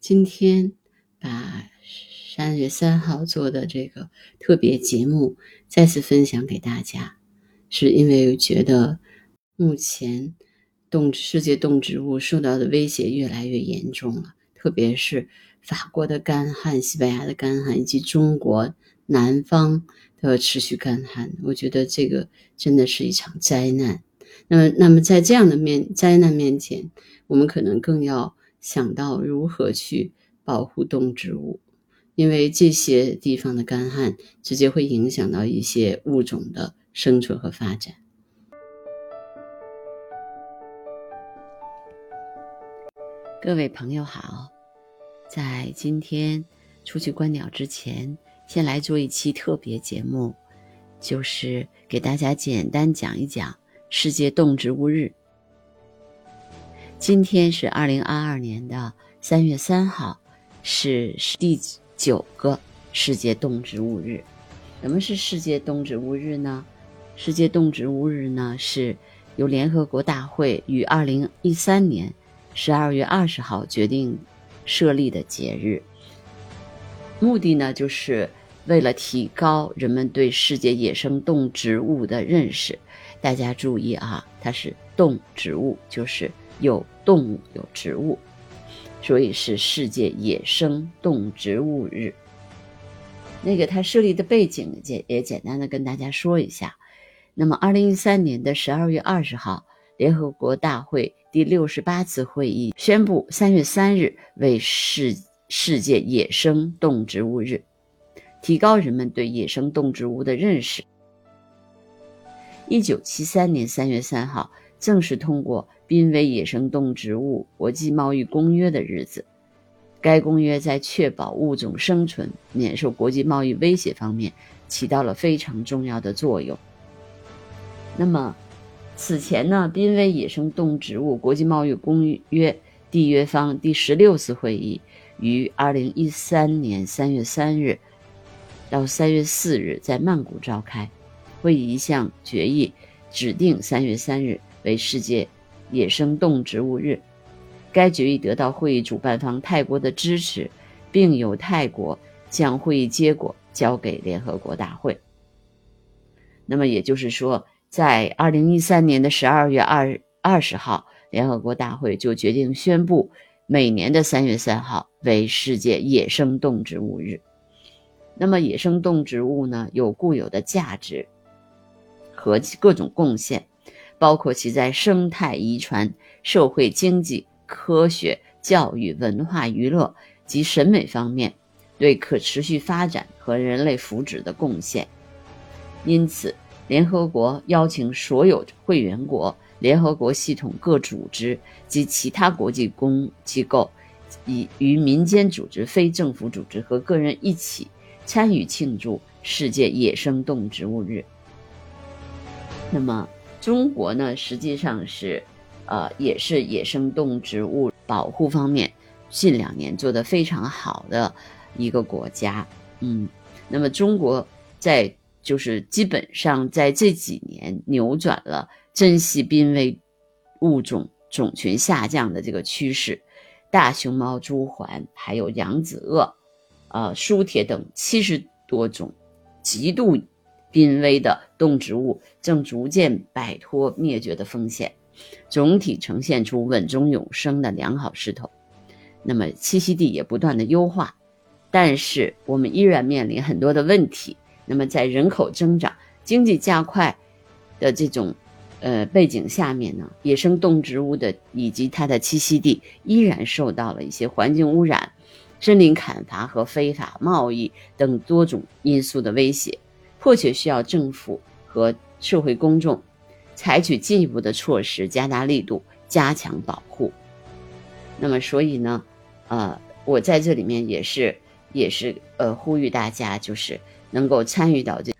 今天把三月三号做的这个特别节目再次分享给大家，是因为觉得目前动世界动植物受到的威胁越来越严重了，特别是法国的干旱、西班牙的干旱以及中国南方的持续干旱，我觉得这个真的是一场灾难。那么，那么在这样的面灾难面前，我们可能更要。想到如何去保护动植物，因为这些地方的干旱直接会影响到一些物种的生存和发展。各位朋友好，在今天出去观鸟之前，先来做一期特别节目，就是给大家简单讲一讲世界动植物日。今天是二零二二年的三月三号，是第九个世界动植物日。什么是世界动植物日呢？世界动植物日呢，是由联合国大会于二零一三年十二月二十号决定设立的节日。目的呢，就是为了提高人们对世界野生动植物的认识。大家注意啊，它是动植物，就是有。动物有植物，所以是世界野生动植物日。那个它设立的背景简也简单的跟大家说一下。那么，二零一三年的十二月二十号，联合国大会第六十八次会议宣布，三月三日为世世界野生动植物日，提高人们对野生动植物的认识。一九七三年三月三号，正式通过。濒危野生动植物国际贸易公约的日子，该公约在确保物种生存、免受国际贸易威胁方面起到了非常重要的作用。那么，此前呢，濒危野生动植物国际贸易公约缔约方第十六次会议于二零一三年三月三日到三月四日在曼谷召开。会议一项决议指定三月三日为世界。野生动植物日，该决议得到会议主办方泰国的支持，并由泰国将会议结果交给联合国大会。那么也就是说，在二零一三年的十二月二二十号，联合国大会就决定宣布每年的三月三号为世界野生动植物日。那么野生动植物呢，有固有的价值和各种贡献。包括其在生态遗传、社会经济、科学、教育、文化娱乐及审美方面对可持续发展和人类福祉的贡献。因此，联合国邀请所有会员国、联合国系统各组织及其他国际公机构，以与民间组织、非政府组织和个人一起参与庆祝世界野生动植物日。那么。中国呢，实际上是，呃，也是野生动植物保护方面近两年做得非常好的一个国家。嗯，那么中国在就是基本上在这几年扭转了珍稀濒危物种种群下降的这个趋势，大熊猫、朱鹮还有扬子鳄、呃，书铁等七十多种极度。濒危的动植物正逐渐摆脱灭绝的风险，总体呈现出稳中有升的良好势头。那么栖息地也不断的优化，但是我们依然面临很多的问题。那么在人口增长、经济加快的这种呃背景下面呢，野生动植物的以及它的栖息地依然受到了一些环境污染、森林砍伐和非法贸易等多种因素的威胁。迫切需要政府和社会公众采取进一步的措施，加大力度，加强保护。那么，所以呢，呃，我在这里面也是，也是呃，呼吁大家，就是能够参与到这，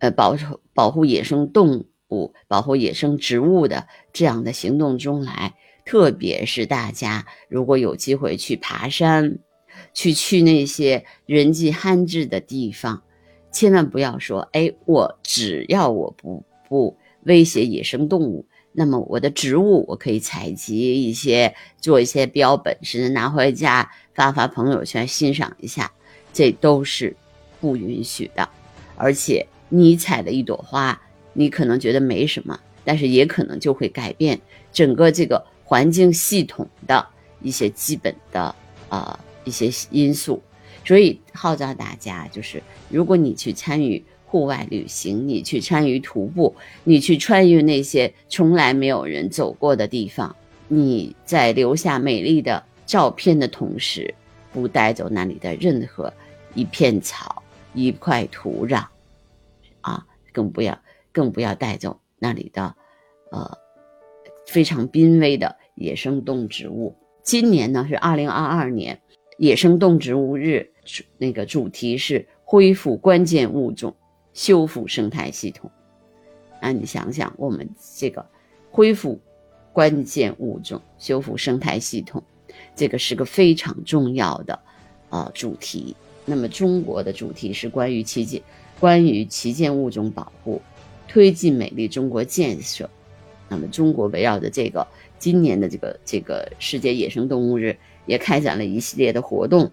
呃，保保护野生动物、保护野生植物的这样的行动中来。特别是大家如果有机会去爬山，去去那些人迹罕至的地方。千万不要说，哎，我只要我不不威胁野生动物，那么我的植物我可以采集一些，做一些标本，甚至拿回家发发朋友圈欣赏一下，这都是不允许的。而且你采的一朵花，你可能觉得没什么，但是也可能就会改变整个这个环境系统的一些基本的呃一些因素。所以号召大家，就是如果你去参与。户外旅行，你去参与徒步，你去穿越那些从来没有人走过的地方，你在留下美丽的照片的同时，不带走那里的任何一片草、一块土壤，啊，更不要更不要带走那里的呃非常濒危的野生动植物。今年呢是二零二二年野生动植物日，那个主题是恢复关键物种。修复生态系统，那你想想，我们这个恢复关键物种、修复生态系统，这个是个非常重要的呃主题。那么中国的主题是关于旗舰、关于旗舰物种保护，推进美丽中国建设。那么中国围绕着这个今年的这个这个世界野生动物日，也开展了一系列的活动。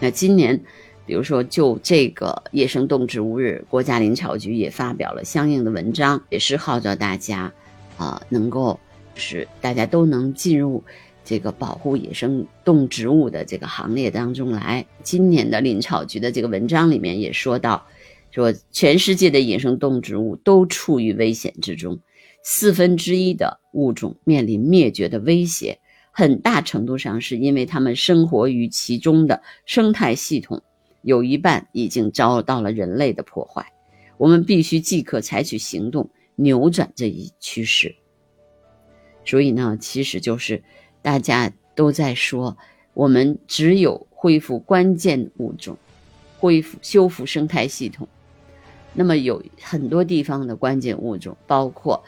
那今年。比如说，就这个野生动植物日，国家林草局也发表了相应的文章，也是号召大家，啊，能够使大家都能进入这个保护野生动植物的这个行列当中来。今年的林草局的这个文章里面也说到，说全世界的野生动植物都处于危险之中，四分之一的物种面临灭绝的威胁，很大程度上是因为它们生活于其中的生态系统。有一半已经遭到了人类的破坏，我们必须即刻采取行动，扭转这一趋势。所以呢，其实就是大家都在说，我们只有恢复关键物种，恢复修复生态系统。那么有很多地方的关键物种，包括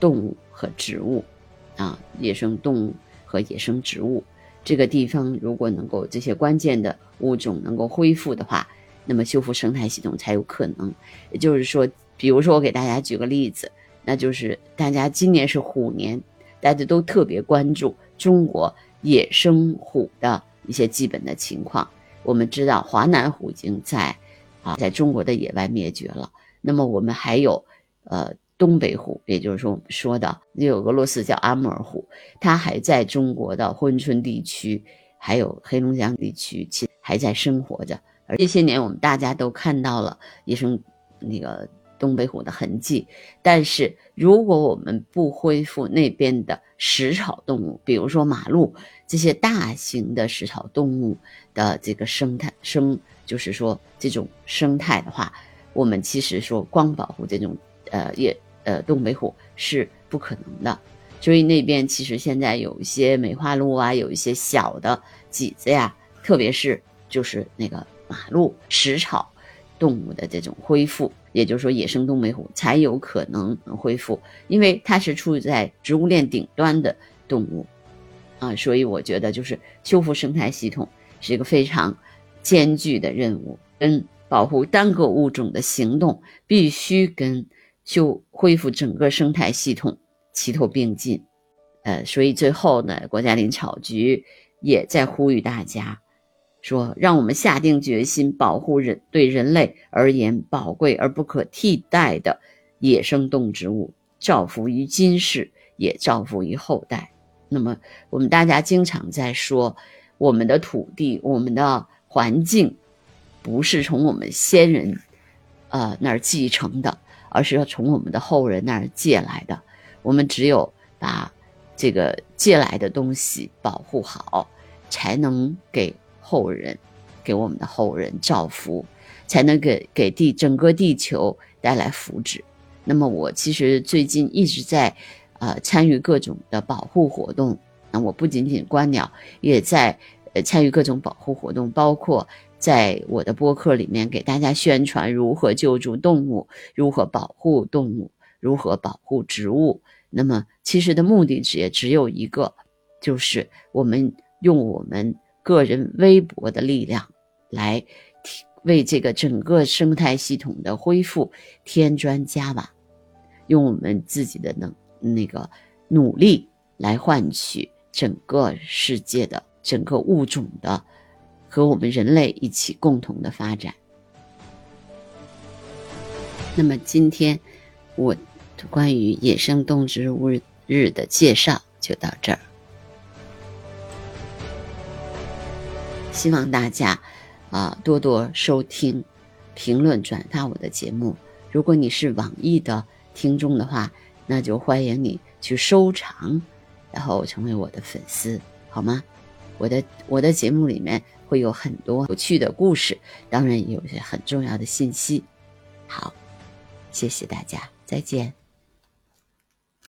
动物和植物，啊，野生动物和野生植物。这个地方如果能够这些关键的物种能够恢复的话，那么修复生态系统才有可能。也就是说，比如说我给大家举个例子，那就是大家今年是虎年，大家都特别关注中国野生虎的一些基本的情况。我们知道华南虎已经在啊在中国的野外灭绝了，那么我们还有呃。东北虎，也就是说我们说的有俄罗斯叫阿穆尔虎，它还在中国的珲春地区，还有黑龙江地区，其还在生活着。而这些年，我们大家都看到了野生那个东北虎的痕迹。但是，如果我们不恢复那边的食草动物，比如说马鹿这些大型的食草动物的这个生态生，就是说这种生态的话，我们其实说光保护这种呃也。呃，东北虎是不可能的，所以那边其实现在有一些梅花鹿啊，有一些小的麂子呀，特别是就是那个马鹿食草动物的这种恢复，也就是说野生东北虎才有可能恢复，因为它是处在植物链顶端的动物啊，所以我觉得就是修复生态系统是一个非常艰巨的任务，跟保护单个物种的行动必须跟。就恢复整个生态系统齐头并进，呃，所以最后呢，国家林草局也在呼吁大家，说让我们下定决心保护人对人类而言宝贵而不可替代的野生动植物，造福于今世，也造福于后代。那么我们大家经常在说，我们的土地、我们的环境，不是从我们先人，呃那儿继承的。而是要从我们的后人那儿借来的，我们只有把这个借来的东西保护好，才能给后人，给我们的后人造福，才能给给地整个地球带来福祉。那么我其实最近一直在，呃，参与各种的保护活动。那我不仅仅观鸟，也在呃参与各种保护活动，包括。在我的播客里面给大家宣传如何救助动物，如何保护动物，如何保护植物。那么其实的目的只也只有一个，就是我们用我们个人微薄的力量来为这个整个生态系统的恢复添砖加瓦，用我们自己的能那个努力来换取整个世界的整个物种的和我们人类一起共同的发展。那么今天我关于野生动植物日的介绍就到这儿，希望大家啊多多收听、评论、转发我的节目。如果你是网易的听众的话，那就欢迎你去收藏，然后成为我的粉丝，好吗？我的我的节目里面会有很多有趣的故事，当然也有些很重要的信息。好。谢谢大家，再见。